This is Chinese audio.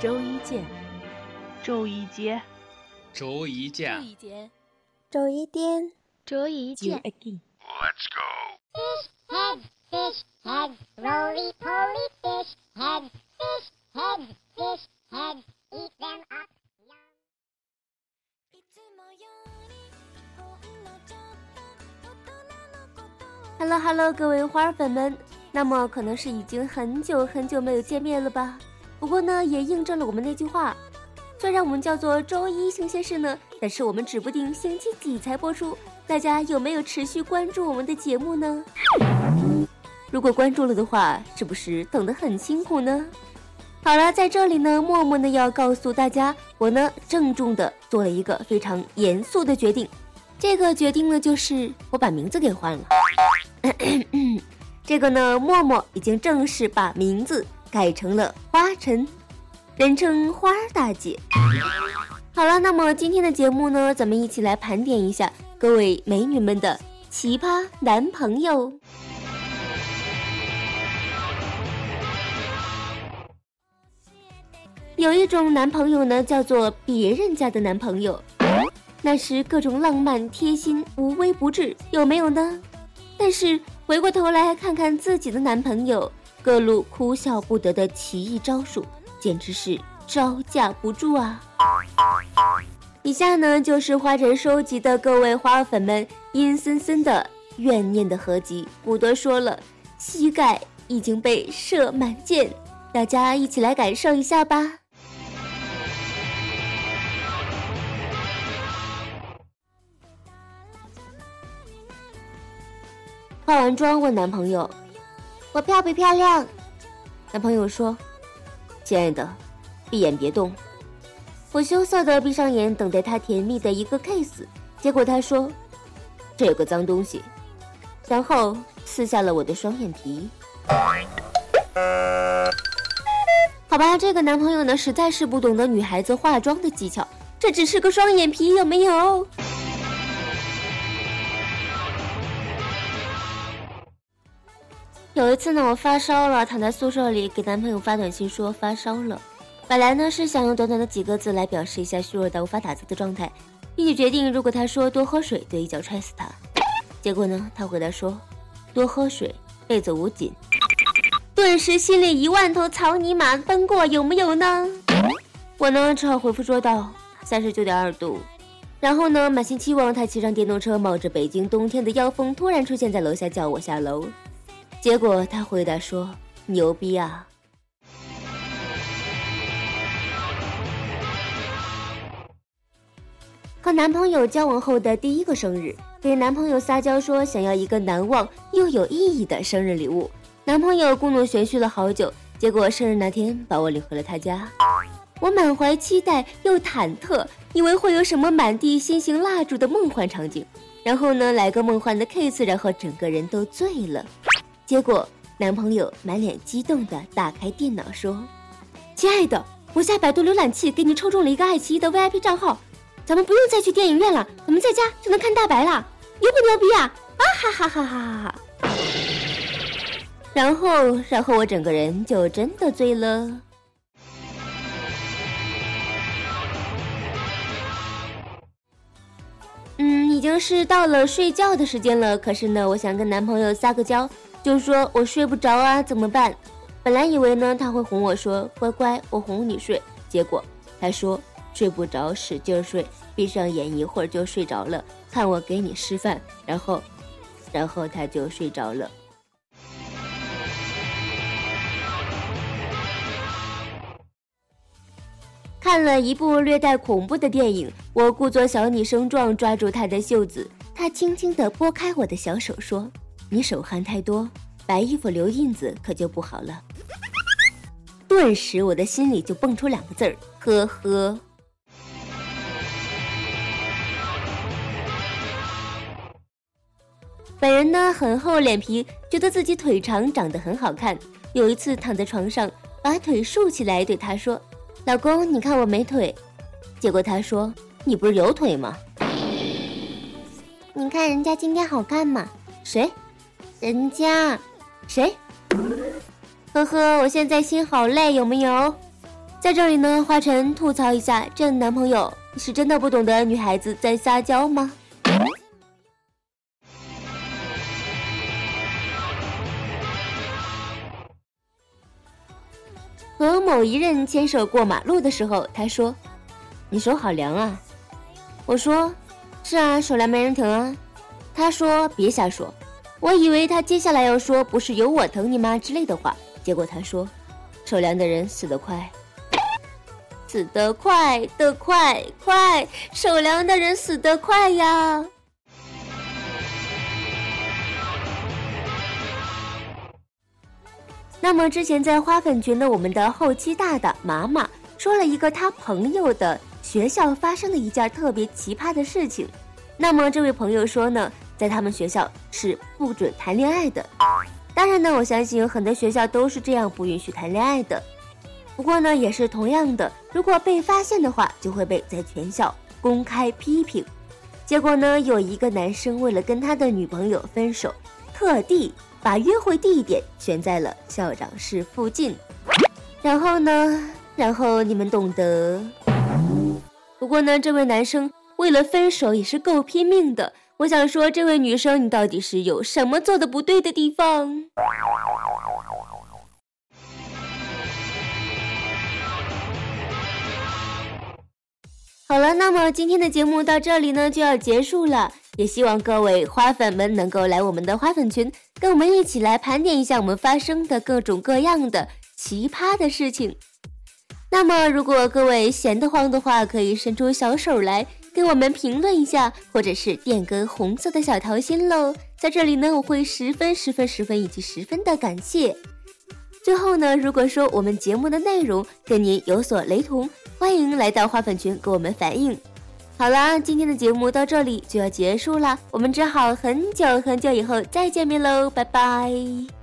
周一见，周一见，周一见，周一见，周一见。Let's go. Fish head, fish head, roly poly fish head, fish head, fish head, eat them up. Hello Hello，各位花儿粉们，那么可能是已经很久很久没有见面了吧？不过呢，也印证了我们那句话，虽然我们叫做周一新鲜事呢，但是我们指不定星期几才播出。大家有没有持续关注我们的节目呢？如果关注了的话，是不是等得很辛苦呢？好了，在这里呢，默默的要告诉大家，我呢郑重的做了一个非常严肃的决定。这个决定呢，就是我把名字给换了。这个呢，默默已经正式把名字改成了花晨，人称花大姐。好了，那么今天的节目呢，咱们一起来盘点一下各位美女们的奇葩男朋友。有一种男朋友呢，叫做别人家的男朋友，那是各种浪漫、贴心、无微不至，有没有呢？但是回过头来看看自己的男朋友，各路哭笑不得的奇异招数，简直是招架不住啊！以下呢，就是花城收集的各位花粉们阴森森的怨念的合集，不多说了，膝盖已经被射满箭，大家一起来感受一下吧。化完妆问男朋友：“我漂不漂亮？”男朋友说：“亲爱的，闭眼别动。”我羞涩的闭上眼，等待他甜蜜的一个 kiss。结果他说：“这有个脏东西。”然后撕下了我的双眼皮。好吧，这个男朋友呢，实在是不懂得女孩子化妆的技巧。这只是个双眼皮，有没有？有一次呢，我发烧了，躺在宿舍里，给男朋友发短信说发烧了。本来呢是想用短短的几个字来表示一下虚弱到无法打字的状态，并且决定如果他说多喝水，就一脚踹死他。结果呢，他回答说多喝水，被子捂紧。顿时心里一万头草泥马奔过，有没有呢？我呢只好回复说道三十九点二度。然后呢，满心期望他骑上电动车，冒着北京冬天的妖风，突然出现在楼下叫我下楼。结果他回答说：“牛逼啊！”和男朋友交往后的第一个生日，给男朋友撒娇说想要一个难忘又有意义的生日礼物。男朋友故弄玄虚了好久，结果生日那天把我领回了他家。我满怀期待又忐忑，以为会有什么满地心形蜡烛的梦幻场景，然后呢来个梦幻的 kiss，然后整个人都醉了。结果，男朋友满脸激动的打开电脑说：“亲爱的，我下百度浏览器给你抽中了一个爱奇艺的 VIP 账号，咱们不用再去电影院了，我们在家就能看大白了，牛不牛逼啊？啊哈哈哈哈哈哈！”然后，然后我整个人就真的醉了。嗯，已经是到了睡觉的时间了，可是呢，我想跟男朋友撒个娇。就说我睡不着啊，怎么办？本来以为呢他会哄我说乖乖，我哄你睡。结果他说睡不着，使劲睡，闭上眼一会儿就睡着了。看我给你示范，然后，然后他就睡着了。看了一部略带恐怖的电影，我故作小女生状抓住他的袖子，他轻轻地拨开我的小手说。你手汗太多，白衣服留印子可就不好了。顿时我的心里就蹦出两个字儿：呵呵。本人呢很厚脸皮，觉得自己腿长，长得很好看。有一次躺在床上，把腿竖起来对他说：“老公，你看我没腿。”结果他说：“你不是有腿吗？你看人家今天好看吗？谁？”人家，谁？呵呵，我现在心好累，有没有？在这里呢，花晨吐槽一下，这男朋友是真的不懂得女孩子在撒娇吗？和某一任牵手过马路的时候，他说：“你手好凉啊。”我说：“是啊，手凉没人疼啊。”他说：“别瞎说。”我以为他接下来要说“不是有我疼你吗”之类的话，结果他说：“手凉的人死得快，死得快的快快，手凉的人死得快呀。”那么之前在花粉群的我们的后期大大麻麻说了一个他朋友的学校发生的一件特别奇葩的事情，那么这位朋友说呢？在他们学校是不准谈恋爱的，当然呢，我相信很多学校都是这样不允许谈恋爱的。不过呢，也是同样的，如果被发现的话，就会被在全校公开批评。结果呢，有一个男生为了跟他的女朋友分手，特地把约会地点选在了校长室附近。然后呢，然后你们懂得。不过呢，这位男生为了分手也是够拼命的。我想说，这位女生，你到底是有什么做的不对的地方？好了，那么今天的节目到这里呢就要结束了，也希望各位花粉们能够来我们的花粉群，跟我们一起来盘点一下我们发生的各种各样的奇葩的事情。那么，如果各位闲得慌的话，可以伸出小手来。给我们评论一下，或者是点个红色的小桃心喽！在这里呢，我会十分、十分、十分以及十分的感谢。最后呢，如果说我们节目的内容跟您有所雷同，欢迎来到花粉群给我们反映。好啦，今天的节目到这里就要结束了，我们只好很久很久以后再见面喽，拜拜。